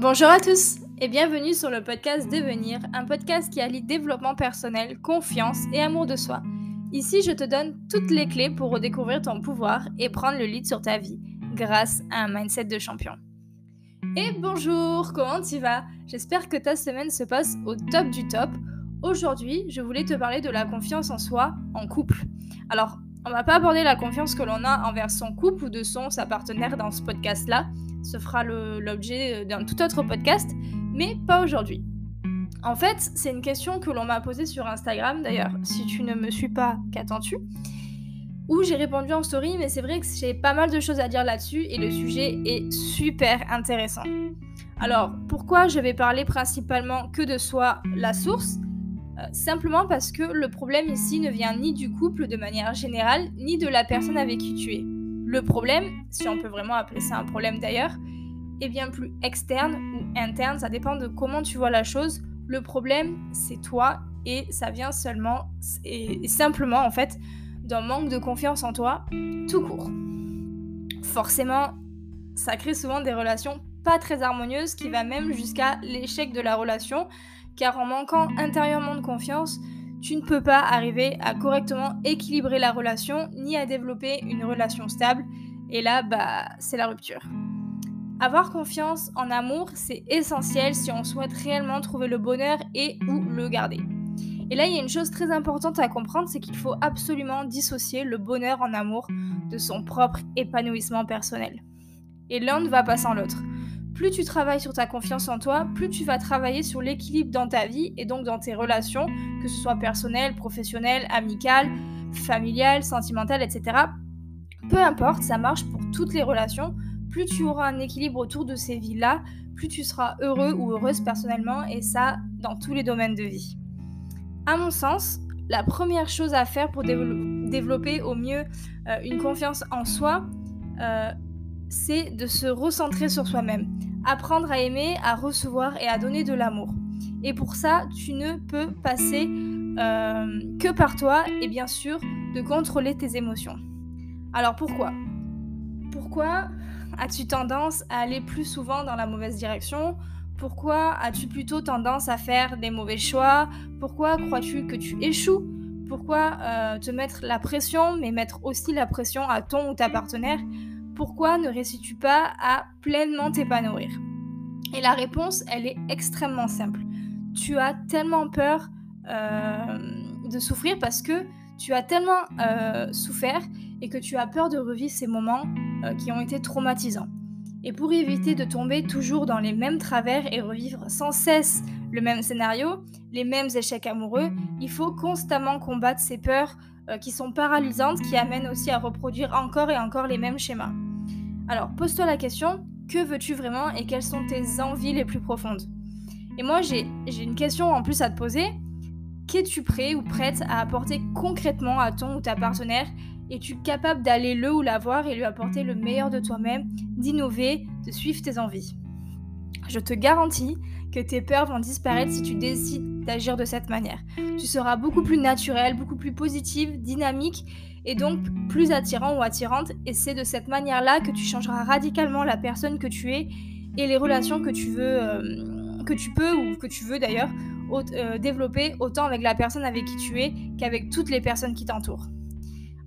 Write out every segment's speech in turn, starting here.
Bonjour à tous et bienvenue sur le podcast Devenir, un podcast qui allie développement personnel, confiance et amour de soi. Ici, je te donne toutes les clés pour redécouvrir ton pouvoir et prendre le lead sur ta vie grâce à un mindset de champion. Et bonjour, comment tu vas? J'espère que ta semaine se passe au top du top. Aujourd'hui, je voulais te parler de la confiance en soi en couple. Alors, on va pas aborder la confiance que l'on a envers son couple ou de son sa partenaire dans ce podcast-là. Ce fera l'objet d'un tout autre podcast, mais pas aujourd'hui. En fait, c'est une question que l'on m'a posée sur Instagram, d'ailleurs, si tu ne me suis pas, qu'attends-tu? Où j'ai répondu en story, mais c'est vrai que j'ai pas mal de choses à dire là-dessus et le sujet est super intéressant. Alors, pourquoi je vais parler principalement que de soi, la source? Euh, simplement parce que le problème ici ne vient ni du couple de manière générale, ni de la personne avec qui tu es. Le problème, si on peut vraiment appeler ça un problème d'ailleurs, est bien plus externe ou interne, ça dépend de comment tu vois la chose. Le problème, c'est toi et ça vient seulement et simplement en fait d'un manque de confiance en toi tout court. Forcément, ça crée souvent des relations pas très harmonieuses qui va même jusqu'à l'échec de la relation car en manquant intérieurement de confiance, tu ne peux pas arriver à correctement équilibrer la relation ni à développer une relation stable. Et là, bah, c'est la rupture. Avoir confiance en amour, c'est essentiel si on souhaite réellement trouver le bonheur et ou le garder. Et là, il y a une chose très importante à comprendre, c'est qu'il faut absolument dissocier le bonheur en amour de son propre épanouissement personnel. Et l'un ne va pas sans l'autre plus tu travailles sur ta confiance en toi, plus tu vas travailler sur l'équilibre dans ta vie et donc dans tes relations, que ce soit personnelles, professionnelles, amicales, familiales, sentimentales, etc. Peu importe, ça marche pour toutes les relations. Plus tu auras un équilibre autour de ces vies-là, plus tu seras heureux ou heureuse personnellement et ça dans tous les domaines de vie. À mon sens, la première chose à faire pour développer au mieux euh, une confiance en soi, euh, c'est de se recentrer sur soi-même apprendre à aimer, à recevoir et à donner de l'amour. Et pour ça, tu ne peux passer euh, que par toi et bien sûr de contrôler tes émotions. Alors pourquoi? Pourquoi as-tu tendance à aller plus souvent dans la mauvaise direction? Pourquoi as-tu plutôt tendance à faire des mauvais choix? Pourquoi crois-tu que tu échoues? Pourquoi euh, te mettre la pression, mais mettre aussi la pression à ton ou ta partenaire? Pourquoi ne réussis-tu pas à pleinement t'épanouir? Et la réponse, elle est extrêmement simple. Tu as tellement peur euh, de souffrir parce que tu as tellement euh, souffert et que tu as peur de revivre ces moments euh, qui ont été traumatisants. Et pour éviter de tomber toujours dans les mêmes travers et revivre sans cesse le même scénario, les mêmes échecs amoureux, il faut constamment combattre ces peurs qui sont paralysantes, qui amènent aussi à reproduire encore et encore les mêmes schémas. Alors, pose-toi la question, que veux-tu vraiment et quelles sont tes envies les plus profondes? Et moi, j'ai une question en plus à te poser. Qu'es-tu prêt ou prête à apporter concrètement à ton ou ta partenaire? Es-tu capable d'aller le ou la voir et lui apporter le meilleur de toi-même, d'innover, de suivre tes envies? Je te garantis que tes peurs vont disparaître si tu décides d'agir de cette manière. Tu seras beaucoup plus naturel, beaucoup plus positive, dynamique et donc plus attirant ou attirante. Et c'est de cette manière-là que tu changeras radicalement la personne que tu es et les relations que tu veux, euh, que tu peux ou que tu veux d'ailleurs euh, développer autant avec la personne avec qui tu es qu'avec toutes les personnes qui t'entourent.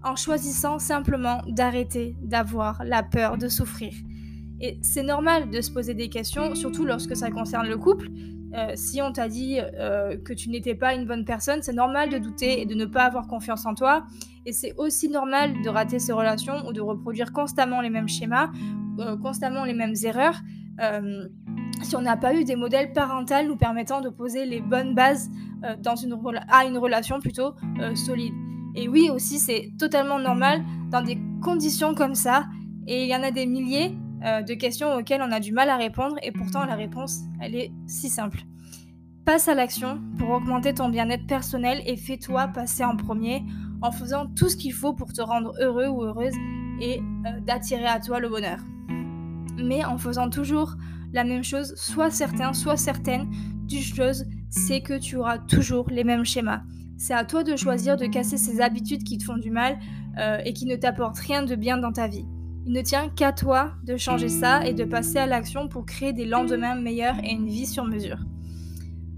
En choisissant simplement d'arrêter d'avoir la peur de souffrir. Et c'est normal de se poser des questions, surtout lorsque ça concerne le couple. Euh, si on t'a dit euh, que tu n'étais pas une bonne personne, c'est normal de douter et de ne pas avoir confiance en toi. Et c'est aussi normal de rater ses relations ou de reproduire constamment les mêmes schémas, euh, constamment les mêmes erreurs. si on n'a pas eu des modèles parentaux nous permettant de poser les bonnes bases dans une à une relation plutôt solide. Et oui, aussi, c'est totalement normal dans des conditions comme ça. Et il y en a des milliers de questions auxquelles on a du mal à répondre et pourtant la réponse, elle est si simple. Passe à l'action pour augmenter ton bien-être personnel et fais-toi passer en premier en faisant tout ce qu'il faut pour te rendre heureux ou heureuse et euh, d'attirer à toi le bonheur. Mais en faisant toujours la même chose, sois certain, sois certaine d'une chose, c'est que tu auras toujours les mêmes schémas. C'est à toi de choisir de casser ces habitudes qui te font du mal euh, et qui ne t'apportent rien de bien dans ta vie. Il ne tient qu'à toi de changer ça et de passer à l'action pour créer des lendemains meilleurs et une vie sur mesure.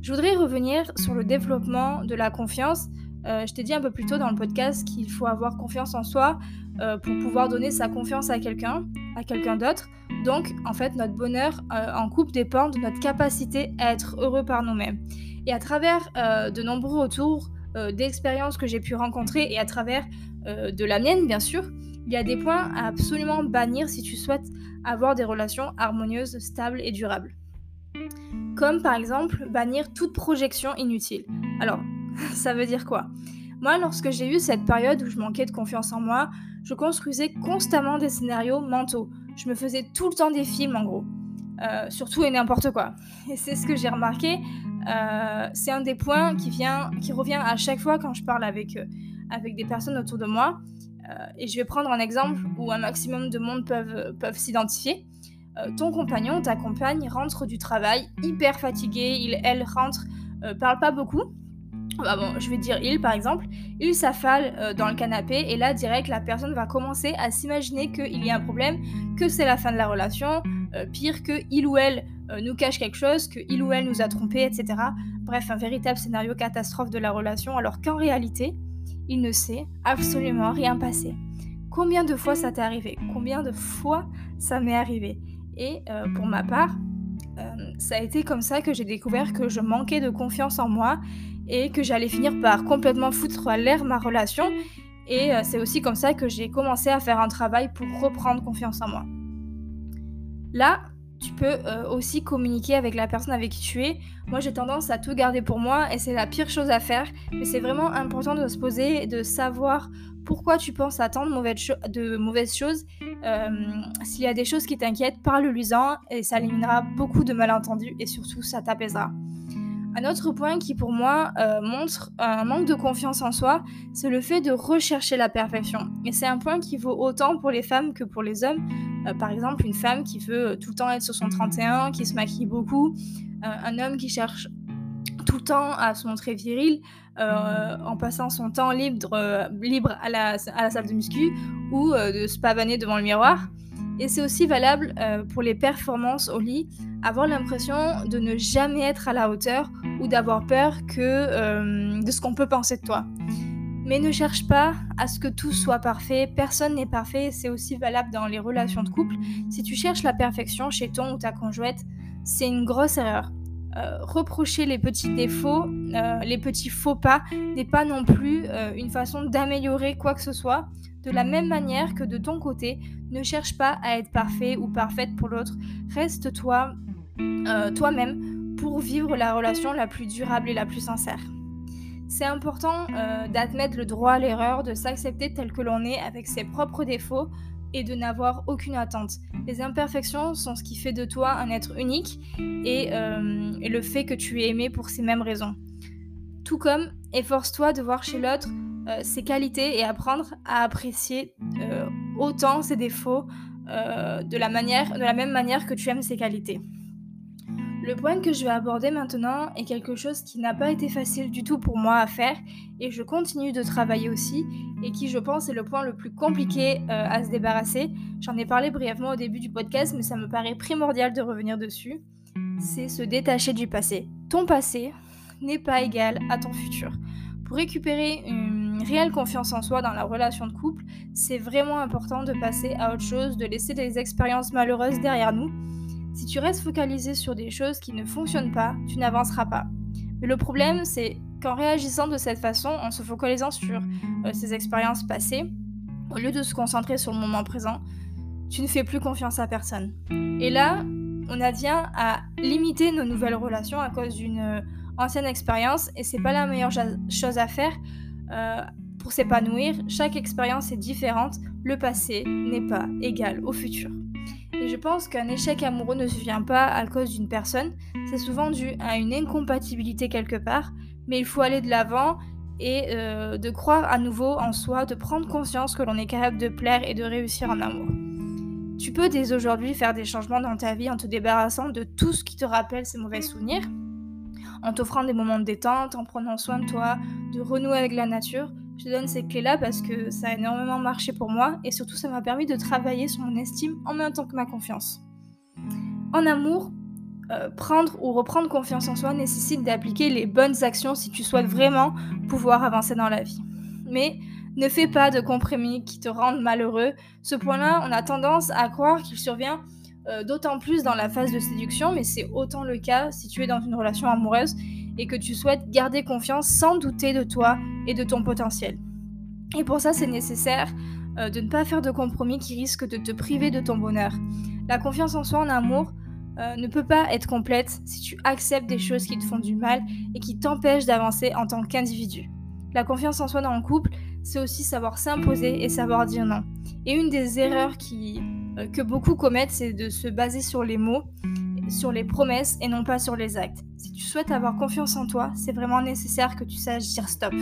Je voudrais revenir sur le développement de la confiance. Euh, je t'ai dit un peu plus tôt dans le podcast qu'il faut avoir confiance en soi euh, pour pouvoir donner sa confiance à quelqu'un, à quelqu'un d'autre. Donc, en fait, notre bonheur euh, en couple dépend de notre capacité à être heureux par nous-mêmes. Et à travers de nombreux retours d'expériences que j'ai pu rencontrer et à travers de la mienne, bien sûr, il y a des points à absolument bannir si tu souhaites avoir des relations harmonieuses, stables et durables. Comme par exemple bannir toute projection inutile. Alors, ça veut dire quoi? Moi, lorsque j'ai eu cette période où je manquais de confiance en moi, je construisais constamment des scénarios mentaux. Je me faisais tout le temps des films en gros. Euh, surtout et n'importe quoi. Et c'est ce que j'ai remarqué. Euh, c'est un des points qui, vient, qui revient à chaque fois quand je parle avec, euh, avec des personnes autour de moi. et je vais prendre un exemple où un maximum de monde peuvent, peuvent s'identifier. Ton compagnon, ta compagne rentre du travail hyper fatigué, il, elle rentre, parle pas beaucoup, bah bon, je vais dire il par exemple, il s'affale euh, dans le canapé et là direct la personne va commencer à s'imaginer qu'il y a un problème, que c'est la fin de la relation, euh, pire que il ou elle euh, nous cache quelque chose, que il ou elle nous a trompé, etc. Bref, un véritable scénario catastrophe de la relation alors qu'en réalité, il ne sait absolument rien passé. Combien de fois ça t'est arrivé? Combien de fois ça m'est arrivé? Et pour ma part, ça a été comme ça que j'ai découvert que je manquais de confiance en moi et que j'allais finir par complètement foutre à l'air ma relation. Et euh, c'est aussi comme ça que j'ai commencé à faire un travail pour reprendre confiance en moi. Là, tu peux euh, aussi communiquer avec la personne avec qui tu es. Moi, j'ai tendance à tout garder pour moi et c'est la pire chose à faire. Mais c'est vraiment important de se poser et de savoir pourquoi tu penses tant de mauvaises, choses. Euh, s'il y a des choses qui t'inquiètent, parle-lui-en et ça éliminera beaucoup de malentendus et surtout ça t'apaisera. Un autre point qui pour moi euh, montre un manque de confiance en soi, c'est le fait de rechercher la perfection. Et c'est un point qui vaut autant pour les femmes que pour les hommes. Euh, par exemple, une femme qui veut tout le temps être sur son 31, qui se maquille beaucoup, un homme qui cherche tout le temps à se montrer viril en passant son temps libre, libre à, la, à la salle de muscu ou de se pavaner devant le miroir. Et c'est aussi valable euh, pour les performances au lit, avoir l'impression de ne jamais être à la hauteur ou d'avoir peur que, euh, de ce qu'on peut penser de toi. Mais ne cherche pas à ce que tout soit parfait, personne n'est parfait, c'est aussi valable dans les relations de couple. Si tu cherches la perfection chez ton ou ta conjointe, c'est une grosse erreur. Euh, reprocher les petits défauts, les petits faux pas, n'est pas non plus une façon d'améliorer quoi que ce soit. De la même manière que de ton côté, ne cherche pas à être parfait ou parfaite pour l'autre. Reste toi, euh, toi-même pour vivre la relation la plus durable et la plus sincère. C'est important euh, d'admettre le droit à l'erreur, de s'accepter tel que l'on est avec ses propres défauts et de n'avoir aucune attente. Les imperfections sont ce qui fait de toi un être unique et, euh, et le fait que tu es aimé pour ces mêmes raisons. Tout comme, efforce-toi de voir chez l'autre euh, ses qualités et apprendre à apprécier euh, autant ses défauts de, la manière, de la même manière que tu aimes ses qualités. Le point que je vais aborder maintenant est quelque chose qui n'a pas été facile du tout pour moi à faire et je continue de travailler aussi et qui je pense est le point le plus compliqué à se débarrasser. J'en ai parlé brièvement au début du podcast mais ça me paraît primordial de revenir dessus. C'est se détacher du passé. Ton passé n'est pas égal à ton futur. Pour récupérer une réelle confiance en soi dans la relation de couple, c'est vraiment important de passer à autre chose, de laisser des expériences malheureuses derrière nous. Si tu restes focalisé sur des choses qui ne fonctionnent pas, tu n'avanceras pas. Mais le problème, c'est qu'en réagissant de cette façon, en se focalisant sur euh, ces expériences passées, au lieu de se concentrer sur le moment présent, tu ne fais plus confiance à personne. Et là, on advient à limiter nos nouvelles relations à cause d'une euh, ancienne expérience et c'est pas la meilleure chose à faire euh, pour s'épanouir, chaque expérience est différente, le passé n'est pas égal au futur. Et je pense qu'un échec amoureux ne se vient pas à cause d'une personne, c'est souvent dû à une incompatibilité quelque part, mais il faut aller de l'avant et euh, de croire à nouveau en soi, de prendre conscience que l'on est capable de plaire et de réussir en amour. Tu peux dès aujourd'hui faire des changements dans ta vie en te débarrassant de tout ce qui te rappelle ces mauvais souvenirs, en t'offrant des moments de détente, en prenant soin de toi, de renouer avec la nature. Je te donne ces clés-là parce que ça a énormément marché pour moi et surtout ça m'a permis de travailler sur mon estime en même temps que ma confiance. En amour, euh, prendre ou reprendre confiance en soi nécessite d'appliquer les bonnes actions si tu souhaites vraiment pouvoir avancer dans la vie. Mais ne fais pas de compromis qui te rendent malheureux. Ce point-là, on a tendance à croire qu'il survient euh, d'autant plus dans la phase de séduction, mais c'est autant le cas si tu es dans une relation amoureuse et que tu souhaites garder confiance sans douter de toi et de ton potentiel. Et pour ça, c'est nécessaire euh, de ne pas faire de compromis qui risquent de te priver de ton bonheur. La confiance en soi en amour euh, ne peut pas être complète si tu acceptes des choses qui te font du mal et qui t'empêchent d'avancer en tant qu'individu. La confiance en soi dans le couple, c'est aussi savoir s'imposer et savoir dire non. Et une des erreurs euh, que beaucoup commettent, c'est de se baser sur les mots, sur les promesses et non pas sur les actes. Si tu souhaites avoir confiance en toi, c'est vraiment nécessaire que tu saches dire stop.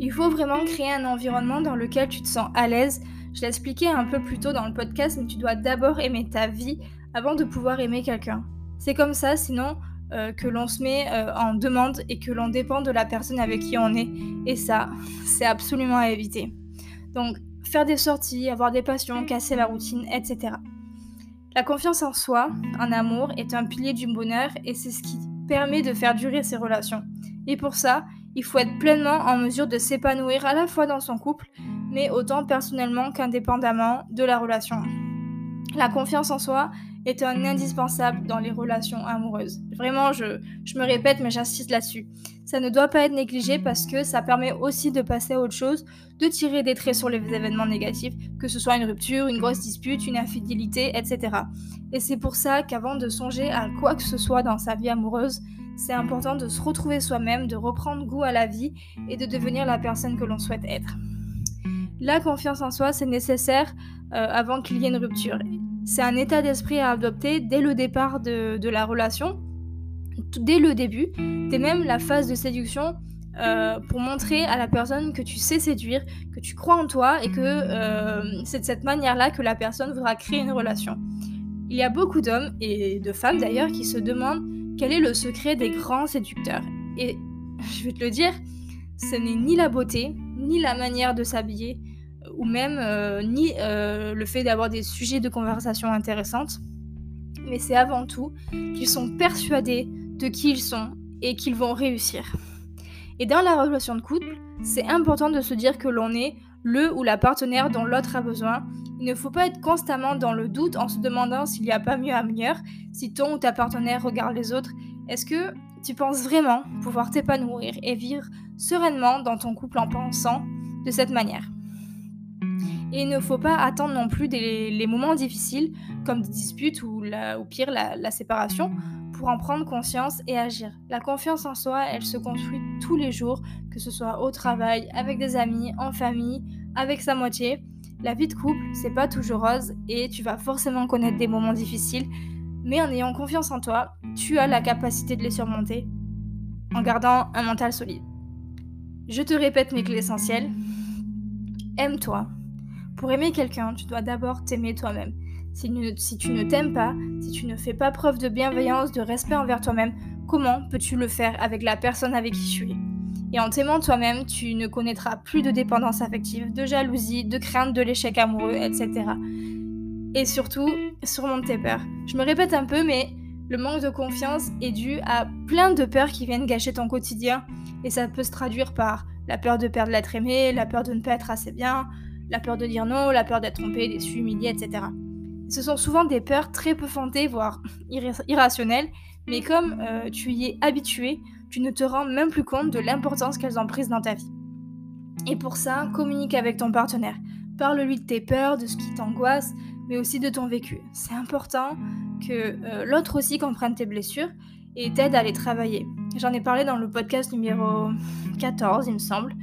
Il faut vraiment créer un environnement dans lequel tu te sens à l'aise. Je l'ai expliqué un peu plus tôt dans le podcast, mais tu dois d'abord aimer ta vie avant de pouvoir aimer quelqu'un. C'est comme ça, sinon euh, que l'on se met euh, en demande et que l'on dépend de la personne avec qui on est. Et ça, c'est absolument à éviter. Donc, faire des sorties, avoir des passions, casser la routine, etc. La confiance en soi, en amour, est un pilier du bonheur et c'est ce qui permet de faire durer ses relations. Et pour ça, il faut être pleinement en mesure de s'épanouir à la fois dans son couple, mais autant personnellement qu'indépendamment de la relation. La confiance en soi est un indispensable dans les relations amoureuses. Vraiment, je, je me répète, mais j'insiste là-dessus. Ça ne doit pas être négligé parce que ça permet aussi de passer à autre chose, de tirer des traits sur les événements négatifs, que ce soit une rupture, une grosse dispute, une infidélité, etc. Et c'est pour ça qu'avant de songer à quoi que ce soit dans sa vie amoureuse, c'est important de se retrouver soi-même, de reprendre goût à la vie et de devenir la personne que l'on souhaite être. La confiance en soi, c'est nécessaire euh, avant qu'il y ait une rupture. C'est un état d'esprit à adopter dès le départ de, la relation, dès le début, dès même la phase de séduction, euh, pour montrer à la personne que tu sais séduire, que tu crois en toi et que euh, c'est de cette manière-là que la personne voudra créer une relation. Il y a beaucoup d'hommes, et de femmes d'ailleurs, qui se demandent quel est le secret des grands séducteurs. Et je vais te le dire, ce n'est ni la beauté, ni la manière de s'habiller, ou même euh, ni euh, le fait d'avoir des sujets de conversation intéressantes, mais c'est avant tout qu'ils sont persuadés de qui ils sont et qu'ils vont réussir. Et dans la relation de couple, c'est important de se dire que l'on est le ou la partenaire dont l'autre a besoin. Il ne faut pas être constamment dans le doute en se demandant s'il n'y a pas mieux à meilleur, si ton ou ta partenaire regarde les autres. Est-ce que tu penses vraiment pouvoir t'épanouir et vivre sereinement dans ton couple en pensant de cette manière? Et il ne faut pas attendre non plus les moments difficiles, comme des disputes ou, la, pire la, séparation, pour en prendre conscience et agir. La confiance en soi, elle se construit tous les jours, que ce soit au travail, avec des amis, en famille, avec sa moitié. La vie de couple, c'est pas toujours rose et tu vas forcément connaître des moments difficiles, mais en ayant confiance en toi, tu as la capacité de les surmonter en gardant un mental solide. Je te répète mes clés essentielles. Aime-toi, pour aimer quelqu'un, tu dois d'abord t'aimer toi-même. Si, tu ne t'aimes pas, si tu ne fais pas preuve de bienveillance, de respect envers toi-même, comment peux-tu le faire avec la personne avec qui tu es? Et en t'aimant toi-même, tu ne connaîtras plus de dépendance affective, de jalousie, de crainte de l'échec amoureux, etc. Et surtout, surmonte tes peurs. Je me répète un peu, mais le manque de confiance est dû à plein de peurs qui viennent gâcher ton quotidien. Et ça peut se traduire par la peur de perdre l'être aimé, la peur de ne pas être assez bien, la peur de dire non, la peur d'être trompé, déçu, humilié, etc. Ce sont souvent des peurs très peu fondées, voire irrationnelles, mais comme euh, tu y es habitué, tu ne te rends même plus compte de l'importance qu'elles ont prise dans ta vie. Et pour ça, communique avec ton partenaire. Parle-lui de tes peurs, de ce qui t'angoisse, mais aussi de ton vécu. C'est important que euh, l'autre aussi comprenne tes blessures et t'aide à les travailler. J'en ai parlé dans le podcast numéro 14, il me semble.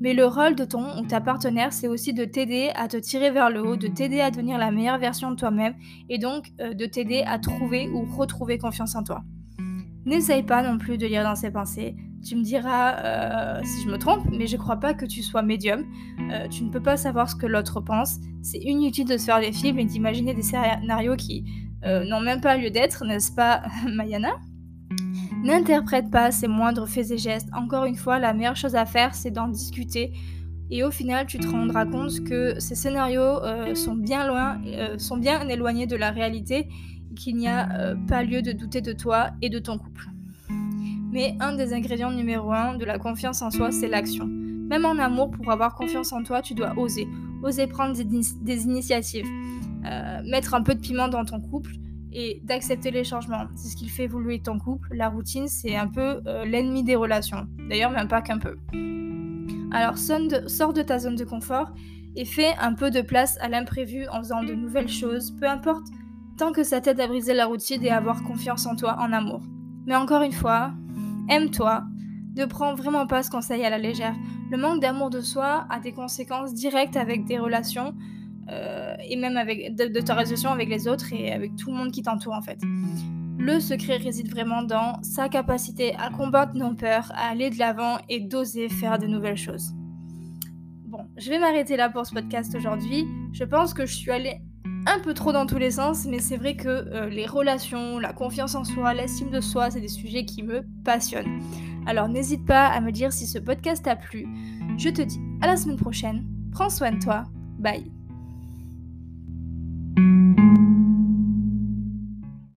Mais le rôle de ton ou ta partenaire, c'est aussi de t'aider à te tirer vers le haut, de t'aider à devenir la meilleure version de toi-même et donc euh, de t'aider à trouver ou retrouver confiance en toi. N'essaye pas non plus de lire dans ses pensées. Tu me diras euh, si je me trompe, mais je crois pas que tu sois médium. Euh, tu ne peux pas savoir ce que l'autre pense. C'est inutile de se faire des films et d'imaginer des scénarios qui n'ont même pas lieu d'être, n'est-ce pas, Mayana? N'interprète pas ces moindres faits et gestes. Encore une fois, la meilleure chose à faire, c'est d'en discuter. Et au final, tu te rendras compte que ces scénarios euh, sont, bien loin, euh, sont bien éloignés de la réalité qu'il n'y a euh, pas lieu de douter de toi et de ton couple. Mais un des ingrédients numéro un de la confiance en soi, c'est l'action. Même en amour, pour avoir confiance en toi, tu dois oser. Oser prendre des, initiatives. mettre un peu de piment dans ton couple et d'accepter les changements. C'est ce qui fait évoluer ton couple. La routine, c'est un peu euh, l'ennemi des relations. D'ailleurs, même pas qu'un peu. Alors, sors de ta zone de confort et fais un peu de place à l'imprévu en faisant de nouvelles choses, peu importe, tant que ça t'aide à briser la routine et à avoir confiance en toi, en amour. Mais encore une fois, aime-toi, ne prends vraiment pas ce conseil à la légère. Le manque d'amour de soi a des conséquences directes avec des relations, et même de, ta relation avec les autres et avec tout le monde qui t'entoure en fait. Le secret réside vraiment dans sa capacité à combattre nos peurs, à aller de l'avant et d'oser faire de nouvelles choses. Bon, je vais m'arrêter là pour ce podcast aujourd'hui. Je pense que je suis allée un peu trop dans tous les sens, mais c'est vrai que euh, les relations, la confiance en soi, l'estime de soi, c'est des sujets qui me passionnent. Alors n'hésite pas à me dire si ce podcast t'a plu. Je te dis à la semaine prochaine. Prends soin de toi. Bye. うん。